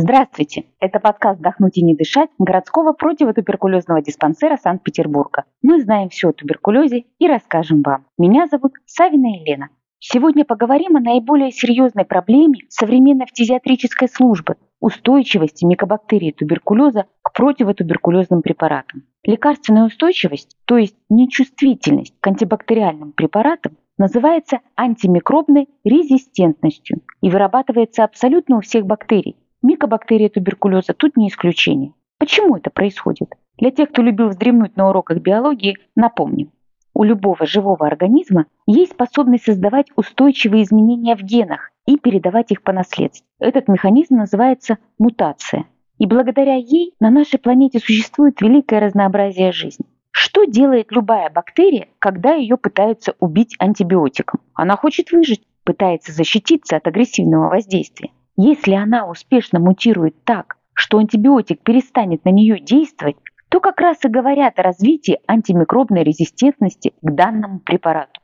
Здравствуйте! Это подкаст «Вдохнуть и не дышать» городского противотуберкулезного диспансера Санкт-Петербурга. Мы знаем все о туберкулезе и расскажем вам. Меня зовут Савина Елена. Сегодня поговорим о наиболее серьезной проблеме современной фтизиатрической службы – устойчивости микобактерий туберкулеза к противотуберкулезным препаратам. Лекарственная устойчивость, то есть нечувствительность к антибактериальным препаратам, называется антимикробной резистентностью и вырабатывается абсолютно у всех бактерий, Микобактерия туберкулеза тут не исключение. Почему это происходит? Для тех, кто любил вздремнуть на уроках биологии, напомним. У любого живого организма есть способность создавать устойчивые изменения в генах и передавать их по наследству. Этот механизм называется мутация. И благодаря ей на нашей планете существует великое разнообразие жизни. Что делает любая бактерия, когда ее пытаются убить антибиотиком? Она хочет выжить, пытается защититься от агрессивного воздействия. Если она успешно мутирует так, что антибиотик перестанет на нее действовать, то как раз и говорят о развитии антимикробной резистентности к данному препарату.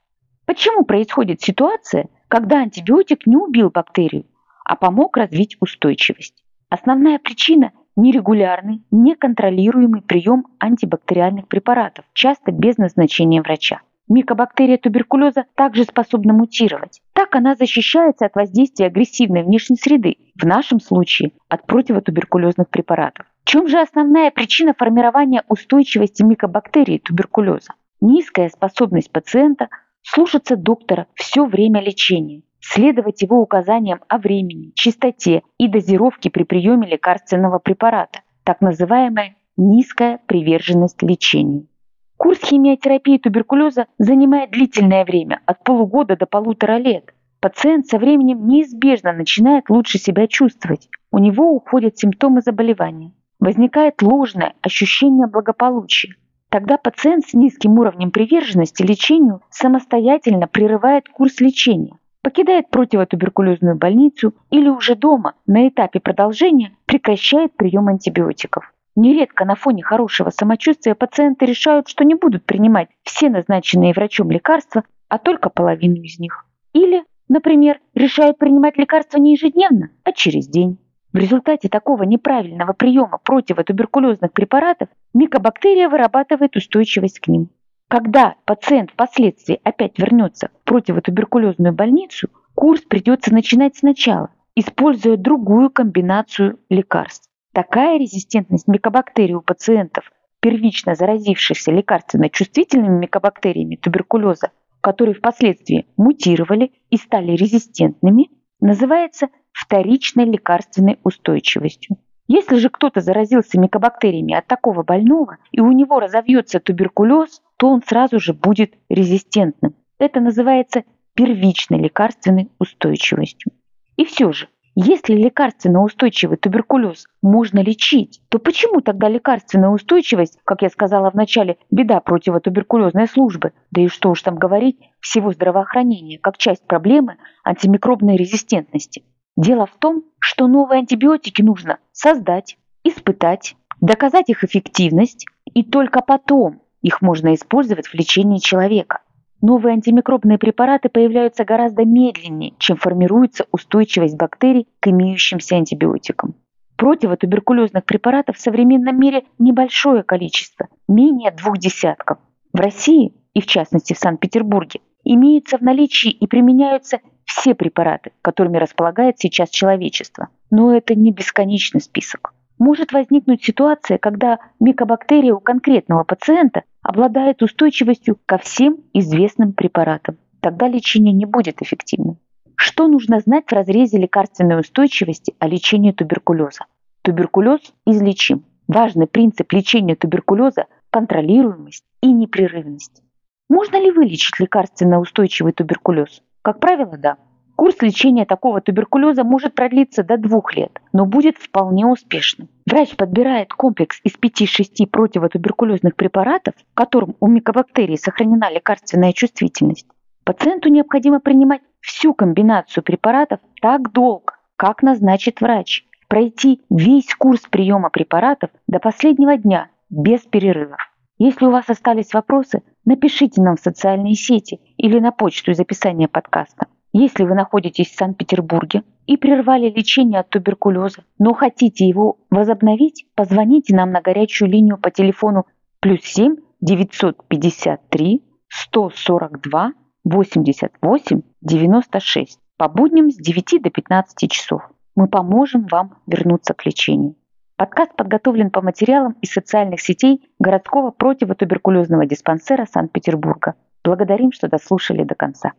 Почему происходит ситуация, когда антибиотик не убил бактерию, а помог развить устойчивость? Основная причина – нерегулярный, неконтролируемый прием антибактериальных препаратов, часто без назначения врача. Микобактерия туберкулеза также способна мутировать. Так она защищается от воздействия агрессивной внешней среды, в нашем случае от противотуберкулезных препаратов. В чем же основная причина формирования устойчивости микобактерий туберкулеза? Низкая способность пациента слушаться доктора все время лечения, следовать его указаниям о времени, частоте и дозировке при приеме лекарственного препарата, так называемая низкая приверженность лечению. Курс химиотерапии туберкулеза занимает длительное время, от полугода до полутора лет. Пациент со временем неизбежно начинает лучше себя чувствовать. У него уходят симптомы заболевания. Возникает ложное ощущение благополучия. Тогда пациент с низким уровнем приверженности лечению самостоятельно прерывает курс лечения, покидает противотуберкулезную больницу или уже дома на этапе продолжения прекращает прием антибиотиков. Нередко на фоне хорошего самочувствия пациенты решают, что не будут принимать все назначенные врачом лекарства, а только половину из них. Или, например, решают принимать лекарства не ежедневно, а через день. В результате такого неправильного приема противотуберкулезных препаратов микобактерия вырабатывает устойчивость к ним. Когда пациент впоследствии опять вернется в противотуберкулезную больницу, курс придется начинать сначала, используя другую комбинацию лекарств. Такая резистентность микобактерий у пациентов, первично заразившихся лекарственно-чувствительными микобактериями туберкулеза, которые впоследствии мутировали и стали резистентными, называется вторичной лекарственной устойчивостью. Если же кто-то заразился микобактериями от такого больного и у него разовьется туберкулез, то он сразу же будет резистентным. Это называется первичной лекарственной устойчивостью. И все же, если лекарственно устойчивый туберкулез можно лечить, то почему тогда лекарственная устойчивость, как я сказала в начале, беда противотуберкулезной службы, да и что уж там говорить, всего здравоохранения, как часть проблемы антимикробной резистентности? Дело в том, что новые антибиотики нужно создать, испытать, доказать их эффективность, и только потом их можно использовать в лечении человека. Новые антимикробные препараты появляются гораздо медленнее, чем формируется устойчивость бактерий к имеющимся антибиотикам. Противотуберкулезных препаратов в современном мире небольшое количество, менее двух десятков. В России, и в частности в Санкт-Петербурге, имеются в наличии и применяются все препараты, которыми располагает сейчас человечество. Но это не бесконечный список. Может возникнуть ситуация, когда микобактерия у конкретного пациента обладает устойчивостью ко всем известным препаратам. Тогда лечение не будет эффективным. Что нужно знать в разрезе лекарственной устойчивости о лечении туберкулеза? Туберкулез излечим. Важный принцип лечения туберкулеза – контролируемость и непрерывность. Можно ли вылечить лекарственно устойчивый туберкулез? Как правило, да. Курс лечения такого туберкулеза может продлиться до двух лет, но будет вполне успешным. Врач подбирает комплекс из 5-6 противотуберкулезных препаратов, в котором у микобактерий сохранена лекарственная чувствительность. Пациенту необходимо принимать всю комбинацию препаратов так долго, как назначит врач. Пройти весь курс приема препаратов до последнего дня без перерывов. Если у вас остались вопросы, напишите нам в социальные сети или на почту из описания подкаста. Если вы находитесь в Санкт-Петербурге и прервали лечение от туберкулеза, но хотите его возобновить, позвоните нам на горячую линию по телефону плюс 7 953 142 88 96 по будням с 9 до 15 часов. Мы поможем вам вернуться к лечению. Подкаст подготовлен по материалам из социальных сетей городского противотуберкулезного диспансера Санкт-Петербурга. Благодарим, что дослушали до конца.